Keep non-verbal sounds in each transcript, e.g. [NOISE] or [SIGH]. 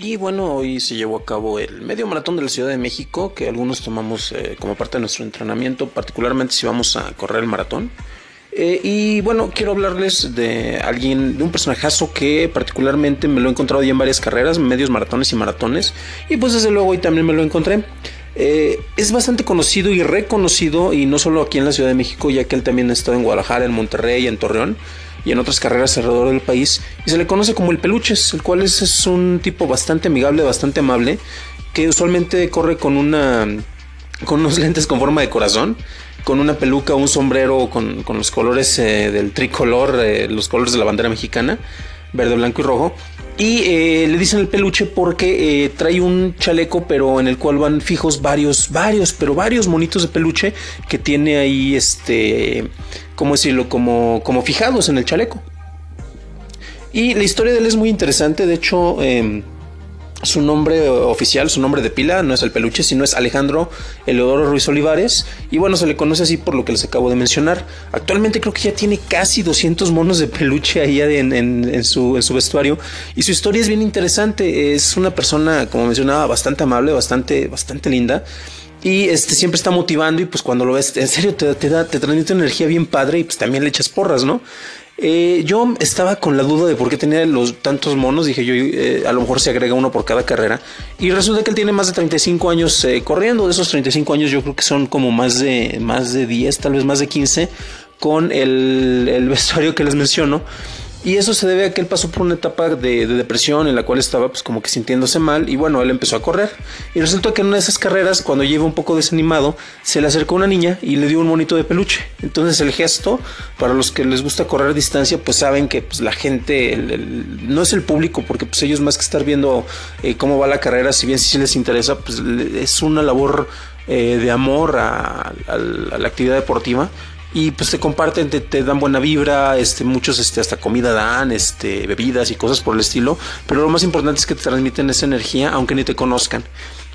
Y bueno, hoy se llevó a cabo el medio maratón de la Ciudad de México, que algunos tomamos eh, como parte de nuestro entrenamiento, particularmente si vamos a correr el maratón. Eh, y bueno, quiero hablarles de alguien, de un personajazo que particularmente me lo he encontrado ya en varias carreras, medios maratones y maratones. Y pues desde luego hoy también me lo encontré. Eh, es bastante conocido y reconocido, y no solo aquí en la Ciudad de México, ya que él también ha estado en Guadalajara, en Monterrey, en Torreón y en otras carreras alrededor del país. Y se le conoce como el Peluches, el cual es, un tipo bastante amigable, bastante amable, que usualmente corre con una con unos [LAUGHS] lentes con forma de corazón, con una peluca, un sombrero con, los colores eh, del tricolor, eh, los colores de la bandera mexicana, verde, blanco y rojo. Y eh, le dicen el peluche porque trae un chaleco, pero en el cual van fijos varios, varios, pero varios monitos de peluche que tiene ahí, este, ¿cómo decirlo? Como, como fijados en el chaleco. Y la historia de él es muy interesante, de hecho... Em, su nombre oficial, su nombre de pila, no es el peluche, sino es Alejandro Eleodoro Ruiz Olivares. Y bueno, se le conoce así por lo que les acabo de mencionar. Actualmente creo que ya tiene casi 200 monos de peluche ahí en, su, en su vestuario. Y su historia es bien interesante. Es una persona, como mencionaba, bastante amable, bastante, bastante linda. Y este siempre está motivando y pues cuando lo ves, en serio, te, te da, te transmite energía bien padre y pues también le echas porras, ¿no? Eh, yo estaba con la duda de por qué tenía los tantos monos. Dije yo, eh, a lo mejor se agrega uno por cada carrera. Y resulta que él tiene más de 35 años eh, corriendo. De esos 35 años, yo creo que son como más de, más de 10, tal vez más de 15, con el, el vestuario que les menciono. Y eso se debe a que él pasó por una etapa de, depresión en la cual estaba pues como que sintiéndose mal y bueno, él empezó a correr. Y resultó que en una de esas carreras, cuando lleva un poco desanimado, se le acercó una niña y le dio un monito de peluche. Entonces el gesto, para los que les gusta correr distancia, pues saben que pues, la gente, no es el público, porque pues ellos más que estar viendo eh, cómo va la carrera, si bien sí les interesa, pues es una labor eh, de amor a la actividad deportiva y pues te comparten, te, dan buena vibra, este, muchos este, hasta comida dan, este, bebidas y cosas por el estilo, pero lo más importante es que te transmiten esa energía aunque ni te conozcan.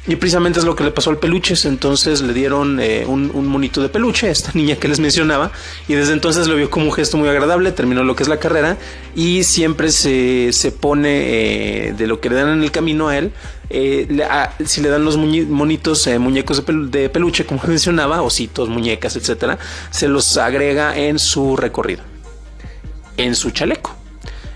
Y precisamente es lo que le pasó al peluches. Entonces le dieron eh, un, monito de peluche a esta [LAUGHS] niña que les mencionaba. Y desde entonces lo vio como un gesto muy agradable. Terminó lo que es la carrera. Y siempre se, pone eh, de lo que le dan en el camino a él. Eh, si le dan los monitos, muñecos de, de, peluche, como [LAUGHS] mencionaba, ositos, muñecas, etcétera, se los agrega en su recorrido. En su chaleco.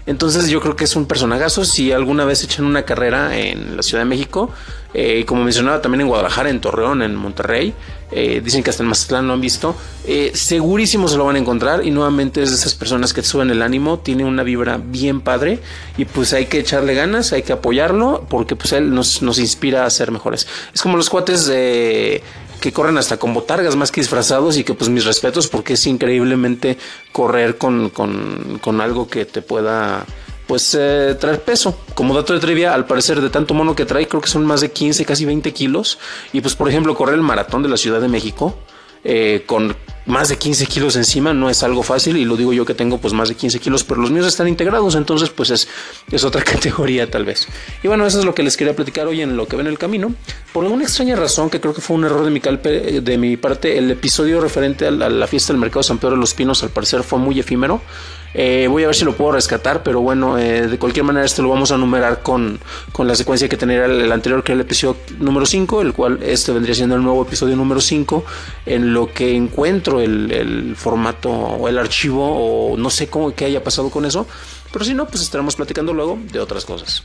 Entonces yo creo que es un personagazo. Si alguna vez echan una carrera en la Ciudad de México, eh, como mencionaba también en Guadalajara, en Torreón, en Monterrey, eh, dicen que hasta en Mazatlán lo han visto, eh, segurísimo se lo van a encontrar y nuevamente es de esas personas que suben el ánimo, tiene una vibra bien padre y pues hay que echarle ganas, hay que apoyarlo porque pues él nos, nos inspira a ser mejores. Es como los cuates de que corren hasta con botargas más que disfrazados y que pues mis respetos porque es increíblemente correr con, con, algo que te pueda pues eh, traer peso. Como dato de trivia, al parecer de tanto mono que trae, creo que son más de 15, casi 20 kilos. Y pues por ejemplo, correr el maratón de la Ciudad de México eh, con más de 15 kilos encima no es algo fácil y lo digo yo que tengo pues más de 15 kilos, pero los míos están integrados, entonces pues es, es otra [LAUGHS] categoría tal vez. Y bueno, eso es lo que les quería platicar hoy en lo que ven el camino. Por alguna extraña razón, que creo que fue un error de mi, de mi parte, el episodio referente a la fiesta del mercado San Pedro de los Pinos al parecer fue muy efímero. Eh, voy a ver si lo puedo rescatar, pero bueno, eh, de cualquier manera este lo vamos a numerar con, con la secuencia que tenía el, anterior, que era el episodio número 5, el cual este vendría siendo el nuevo episodio número 5, en lo que encuentro el, el formato o el archivo o no sé cómo que haya pasado con eso, pero si no, pues estaremos platicando luego de otras cosas.